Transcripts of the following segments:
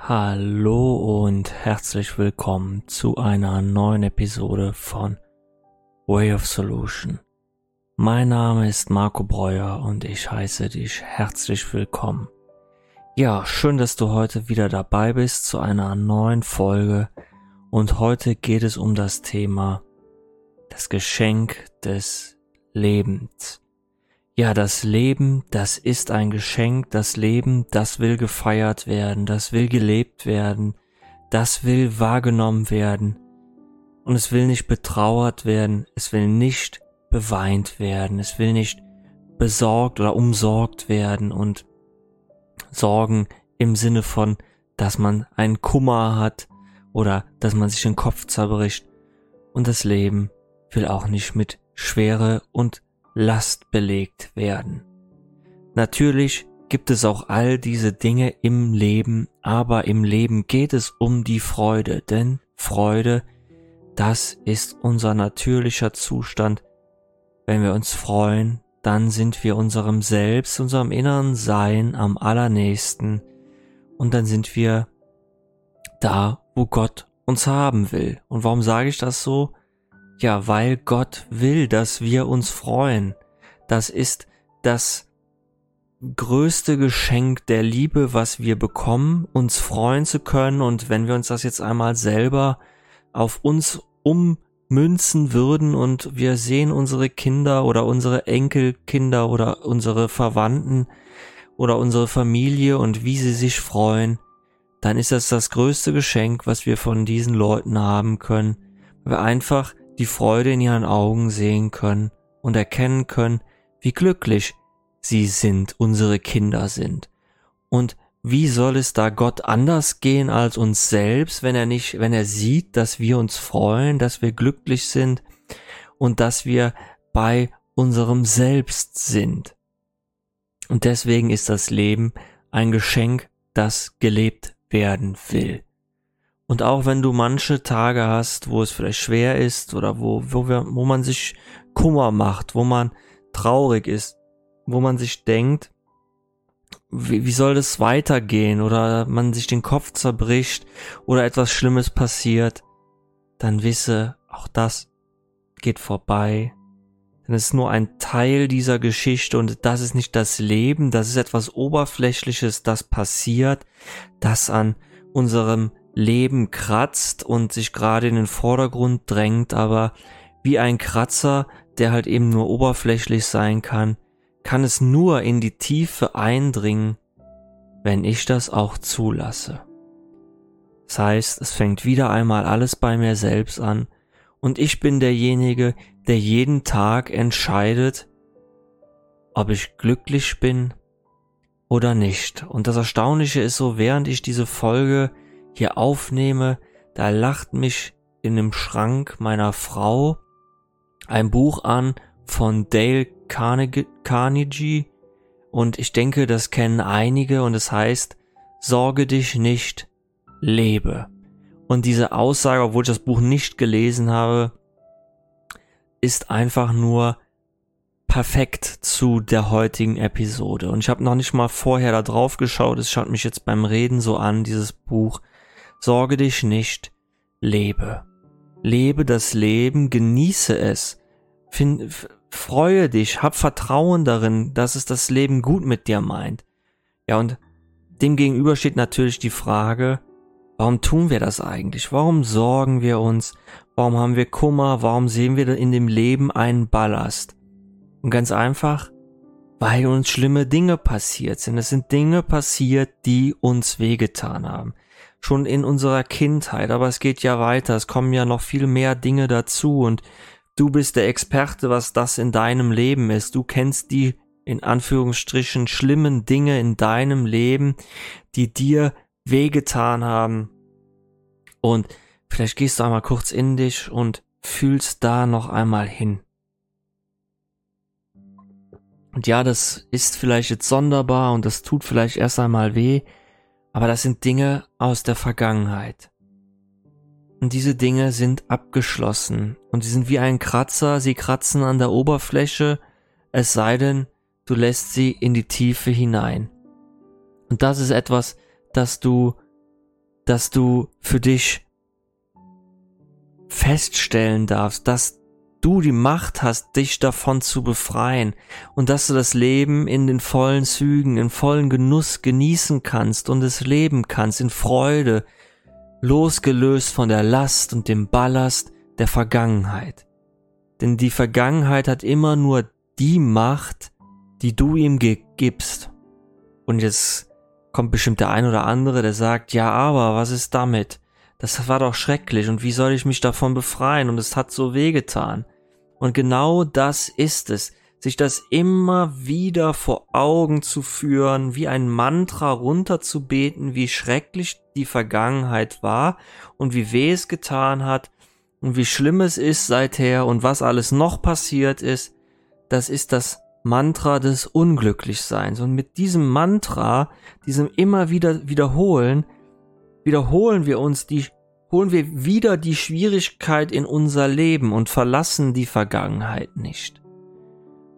Hallo und herzlich willkommen zu einer neuen Episode von Way of Solution. Mein Name ist Marco Breuer und ich heiße dich herzlich willkommen. Ja, schön, dass du heute wieder dabei bist zu einer neuen Folge und heute geht es um das Thema das Geschenk des Lebens. Ja, das Leben, das ist ein Geschenk, das Leben, das will gefeiert werden, das will gelebt werden, das will wahrgenommen werden. Und es will nicht betrauert werden, es will nicht beweint werden, es will nicht besorgt oder umsorgt werden und Sorgen im Sinne von, dass man einen Kummer hat oder dass man sich den Kopf zerbricht. Und das Leben will auch nicht mit Schwere und Last belegt werden. Natürlich gibt es auch all diese Dinge im Leben, aber im Leben geht es um die Freude, denn Freude, das ist unser natürlicher Zustand. Wenn wir uns freuen, dann sind wir unserem Selbst, unserem inneren Sein am allernächsten und dann sind wir da, wo Gott uns haben will. Und warum sage ich das so? Ja, weil Gott will, dass wir uns freuen. Das ist das größte Geschenk der Liebe, was wir bekommen, uns freuen zu können. Und wenn wir uns das jetzt einmal selber auf uns ummünzen würden und wir sehen unsere Kinder oder unsere Enkelkinder oder unsere Verwandten oder unsere Familie und wie sie sich freuen, dann ist das das größte Geschenk, was wir von diesen Leuten haben können, wir einfach die Freude in ihren Augen sehen können und erkennen können, wie glücklich sie sind, unsere Kinder sind. Und wie soll es da Gott anders gehen als uns selbst, wenn er nicht, wenn er sieht, dass wir uns freuen, dass wir glücklich sind und dass wir bei unserem Selbst sind. Und deswegen ist das Leben ein Geschenk, das gelebt werden will. Und auch wenn du manche Tage hast, wo es vielleicht schwer ist oder wo, wo, wir, wo man sich Kummer macht, wo man traurig ist, wo man sich denkt, wie, wie soll das weitergehen oder man sich den Kopf zerbricht oder etwas Schlimmes passiert, dann wisse, auch das geht vorbei. Denn es ist nur ein Teil dieser Geschichte und das ist nicht das Leben, das ist etwas Oberflächliches, das passiert, das an unserem Leben kratzt und sich gerade in den Vordergrund drängt, aber wie ein Kratzer, der halt eben nur oberflächlich sein kann, kann es nur in die Tiefe eindringen, wenn ich das auch zulasse. Das heißt, es fängt wieder einmal alles bei mir selbst an und ich bin derjenige, der jeden Tag entscheidet, ob ich glücklich bin oder nicht. Und das Erstaunliche ist so, während ich diese Folge hier aufnehme, da lacht mich in dem Schrank meiner Frau ein Buch an von Dale Carnegie und ich denke, das kennen einige und es heißt, sorge dich nicht, lebe. Und diese Aussage, obwohl ich das Buch nicht gelesen habe, ist einfach nur perfekt zu der heutigen Episode. Und ich habe noch nicht mal vorher da drauf geschaut, es schaut mich jetzt beim Reden so an, dieses Buch. Sorge dich nicht, lebe. Lebe das Leben, genieße es. Find, freue dich, hab Vertrauen darin, dass es das Leben gut mit dir meint. Ja, und dem gegenüber steht natürlich die Frage, warum tun wir das eigentlich? Warum sorgen wir uns? Warum haben wir Kummer? Warum sehen wir in dem Leben einen Ballast? Und ganz einfach, weil uns schlimme Dinge passiert sind. Es sind Dinge passiert, die uns wehgetan haben schon in unserer Kindheit, aber es geht ja weiter, es kommen ja noch viel mehr Dinge dazu und du bist der Experte, was das in deinem Leben ist. Du kennst die in Anführungsstrichen schlimmen Dinge in deinem Leben, die dir wehgetan haben. Und vielleicht gehst du einmal kurz in dich und fühlst da noch einmal hin. Und ja, das ist vielleicht jetzt sonderbar und das tut vielleicht erst einmal weh, aber das sind Dinge aus der Vergangenheit. Und diese Dinge sind abgeschlossen und sie sind wie ein Kratzer, sie kratzen an der Oberfläche, es sei denn, du lässt sie in die Tiefe hinein. Und das ist etwas, das du dass du für dich feststellen darfst, dass du die Macht hast, dich davon zu befreien und dass du das Leben in den vollen Zügen, in vollen Genuss genießen kannst und es leben kannst in Freude, losgelöst von der Last und dem Ballast der Vergangenheit. Denn die Vergangenheit hat immer nur die Macht, die du ihm gibst. Und jetzt kommt bestimmt der ein oder andere, der sagt, ja, aber was ist damit? Das war doch schrecklich und wie soll ich mich davon befreien? Und es hat so wehgetan. Und genau das ist es, sich das immer wieder vor Augen zu führen, wie ein Mantra runterzubeten, wie schrecklich die Vergangenheit war und wie weh es getan hat und wie schlimm es ist seither und was alles noch passiert ist, das ist das Mantra des Unglücklichseins. Und mit diesem Mantra, diesem immer wieder wiederholen, wiederholen wir uns die, holen wir wieder die Schwierigkeit in unser Leben und verlassen die Vergangenheit nicht.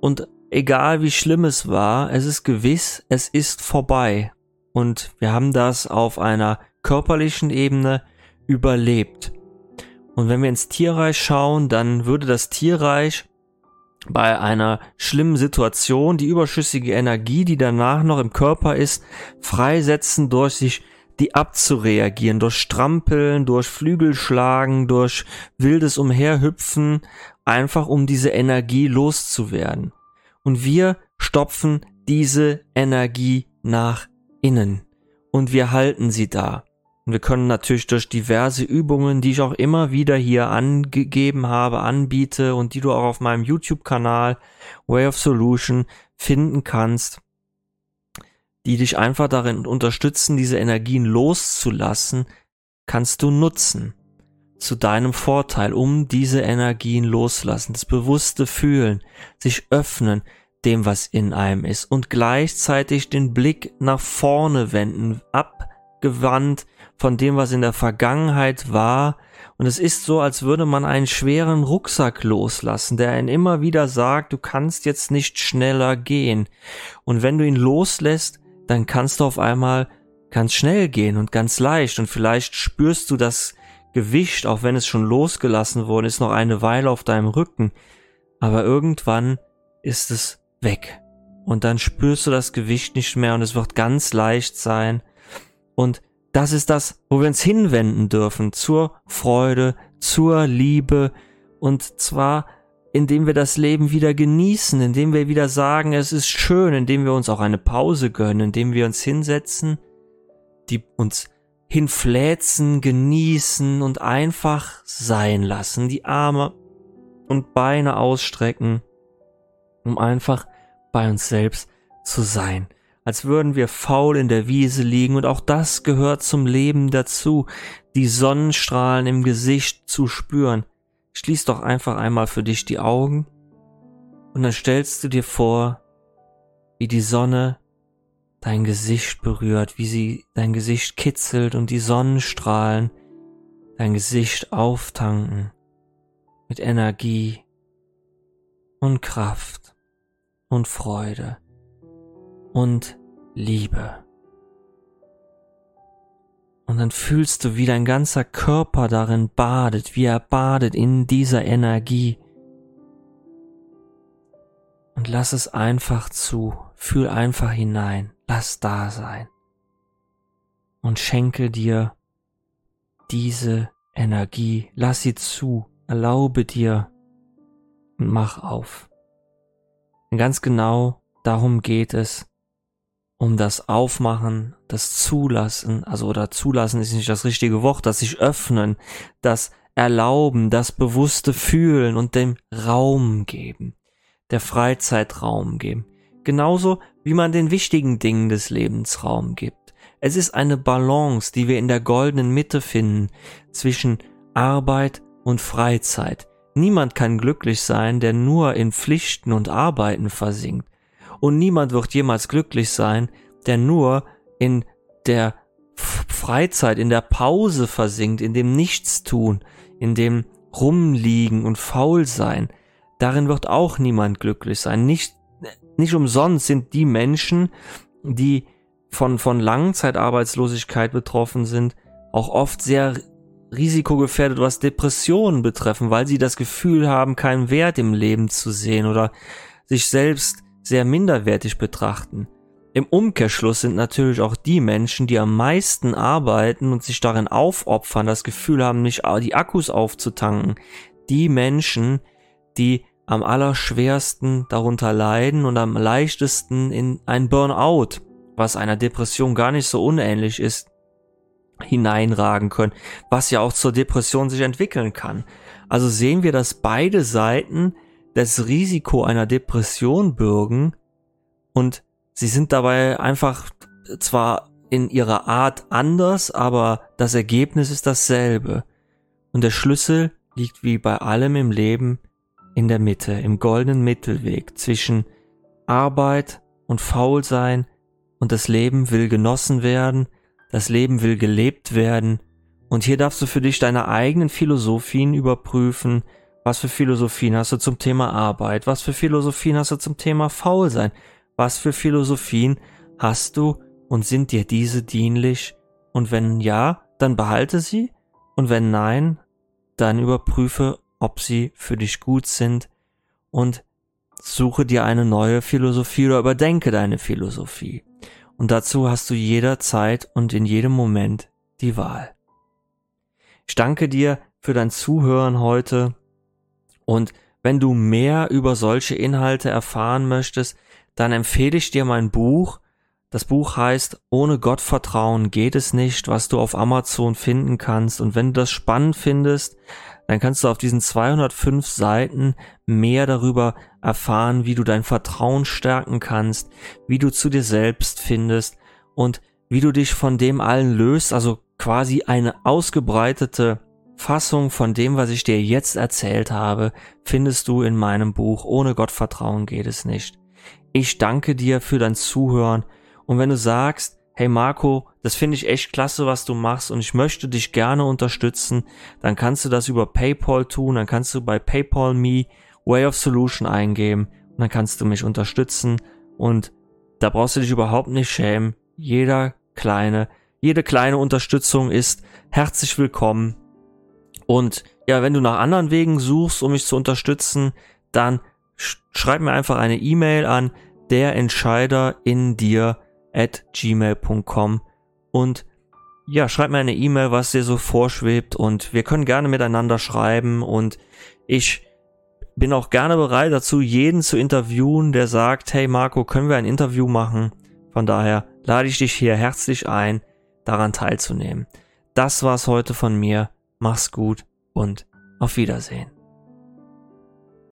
Und egal wie schlimm es war, es ist gewiss, es ist vorbei. Und wir haben das auf einer körperlichen Ebene überlebt. Und wenn wir ins Tierreich schauen, dann würde das Tierreich bei einer schlimmen Situation die überschüssige Energie, die danach noch im Körper ist, freisetzen durch sich die abzureagieren, durch Strampeln, durch Flügelschlagen, durch wildes Umherhüpfen, einfach um diese Energie loszuwerden. Und wir stopfen diese Energie nach innen und wir halten sie da. Und wir können natürlich durch diverse Übungen, die ich auch immer wieder hier angegeben habe, anbiete und die du auch auf meinem YouTube-Kanal Way of Solution finden kannst, die dich einfach darin unterstützen, diese Energien loszulassen, kannst du nutzen. Zu deinem Vorteil, um diese Energien loslassen, das bewusste Fühlen, sich öffnen dem, was in einem ist und gleichzeitig den Blick nach vorne wenden, abgewandt von dem, was in der Vergangenheit war. Und es ist so, als würde man einen schweren Rucksack loslassen, der einen immer wieder sagt, du kannst jetzt nicht schneller gehen. Und wenn du ihn loslässt, dann kannst du auf einmal ganz schnell gehen und ganz leicht. Und vielleicht spürst du das Gewicht, auch wenn es schon losgelassen worden ist, noch eine Weile auf deinem Rücken. Aber irgendwann ist es weg. Und dann spürst du das Gewicht nicht mehr und es wird ganz leicht sein. Und das ist das, wo wir uns hinwenden dürfen, zur Freude, zur Liebe und zwar indem wir das Leben wieder genießen, indem wir wieder sagen, es ist schön, indem wir uns auch eine Pause gönnen, indem wir uns hinsetzen, die uns hinfläzen, genießen und einfach sein lassen, die Arme und Beine ausstrecken, um einfach bei uns selbst zu sein als würden wir faul in der Wiese liegen, und auch das gehört zum Leben dazu, die Sonnenstrahlen im Gesicht zu spüren. Schließ doch einfach einmal für dich die Augen, und dann stellst du dir vor, wie die Sonne dein Gesicht berührt, wie sie dein Gesicht kitzelt und die Sonnenstrahlen dein Gesicht auftanken mit Energie und Kraft und Freude und Liebe. Und dann fühlst du, wie dein ganzer Körper darin badet, wie er badet in dieser Energie. Und lass es einfach zu, fühl einfach hinein, lass da sein. Und schenke dir diese Energie, lass sie zu, erlaube dir und mach auf. Und ganz genau darum geht es, um das Aufmachen, das Zulassen, also oder Zulassen ist nicht das richtige Wort, das sich öffnen, das Erlauben, das bewusste Fühlen und dem Raum geben, der Freizeitraum geben. Genauso wie man den wichtigen Dingen des Lebens Raum gibt. Es ist eine Balance, die wir in der goldenen Mitte finden zwischen Arbeit und Freizeit. Niemand kann glücklich sein, der nur in Pflichten und Arbeiten versinkt und niemand wird jemals glücklich sein, der nur in der Freizeit, in der Pause versinkt, in dem Nichtstun, in dem Rumliegen und faul sein. Darin wird auch niemand glücklich sein. Nicht, nicht umsonst sind die Menschen, die von, von Langzeitarbeitslosigkeit betroffen sind, auch oft sehr risikogefährdet, was Depressionen betreffen, weil sie das Gefühl haben, keinen Wert im Leben zu sehen oder sich selbst sehr minderwertig betrachten. Im Umkehrschluss sind natürlich auch die Menschen, die am meisten arbeiten und sich darin aufopfern, das Gefühl haben, nicht die Akkus aufzutanken, die Menschen, die am allerschwersten darunter leiden und am leichtesten in ein Burnout, was einer Depression gar nicht so unähnlich ist, hineinragen können, was ja auch zur Depression sich entwickeln kann. Also sehen wir, dass beide Seiten das Risiko einer Depression bürgen. Und Sie sind dabei einfach zwar in ihrer Art anders, aber das Ergebnis ist dasselbe. Und der Schlüssel liegt wie bei allem im Leben in der Mitte, im goldenen Mittelweg zwischen Arbeit und Faulsein. Und das Leben will genossen werden, das Leben will gelebt werden. Und hier darfst du für dich deine eigenen Philosophien überprüfen, was für Philosophien hast du zum Thema Arbeit, was für Philosophien hast du zum Thema Faulsein, was für Philosophien hast du und sind dir diese dienlich? Und wenn ja, dann behalte sie und wenn nein, dann überprüfe, ob sie für dich gut sind und suche dir eine neue Philosophie oder überdenke deine Philosophie. Und dazu hast du jederzeit und in jedem Moment die Wahl. Ich danke dir für dein Zuhören heute und wenn du mehr über solche Inhalte erfahren möchtest, dann empfehle ich dir mein Buch. Das Buch heißt Ohne Gottvertrauen geht es nicht, was du auf Amazon finden kannst. Und wenn du das spannend findest, dann kannst du auf diesen 205 Seiten mehr darüber erfahren, wie du dein Vertrauen stärken kannst, wie du zu dir selbst findest und wie du dich von dem allen löst, also quasi eine ausgebreitete Fassung von dem, was ich dir jetzt erzählt habe, findest du in meinem Buch Ohne Gottvertrauen geht es nicht. Ich danke dir für dein Zuhören. Und wenn du sagst, hey Marco, das finde ich echt klasse, was du machst und ich möchte dich gerne unterstützen, dann kannst du das über PayPal tun, dann kannst du bei PayPal Me Way of Solution eingeben und dann kannst du mich unterstützen und da brauchst du dich überhaupt nicht schämen. Jeder kleine, jede kleine Unterstützung ist herzlich willkommen. Und ja, wenn du nach anderen Wegen suchst, um mich zu unterstützen, dann schreib mir einfach eine E-Mail an der at gmail.com und ja, schreib mir eine E-Mail, was dir so vorschwebt und wir können gerne miteinander schreiben und ich bin auch gerne bereit dazu, jeden zu interviewen, der sagt, hey Marco, können wir ein Interview machen? Von daher lade ich dich hier herzlich ein, daran teilzunehmen. Das war's heute von mir. Mach's gut und auf Wiedersehen.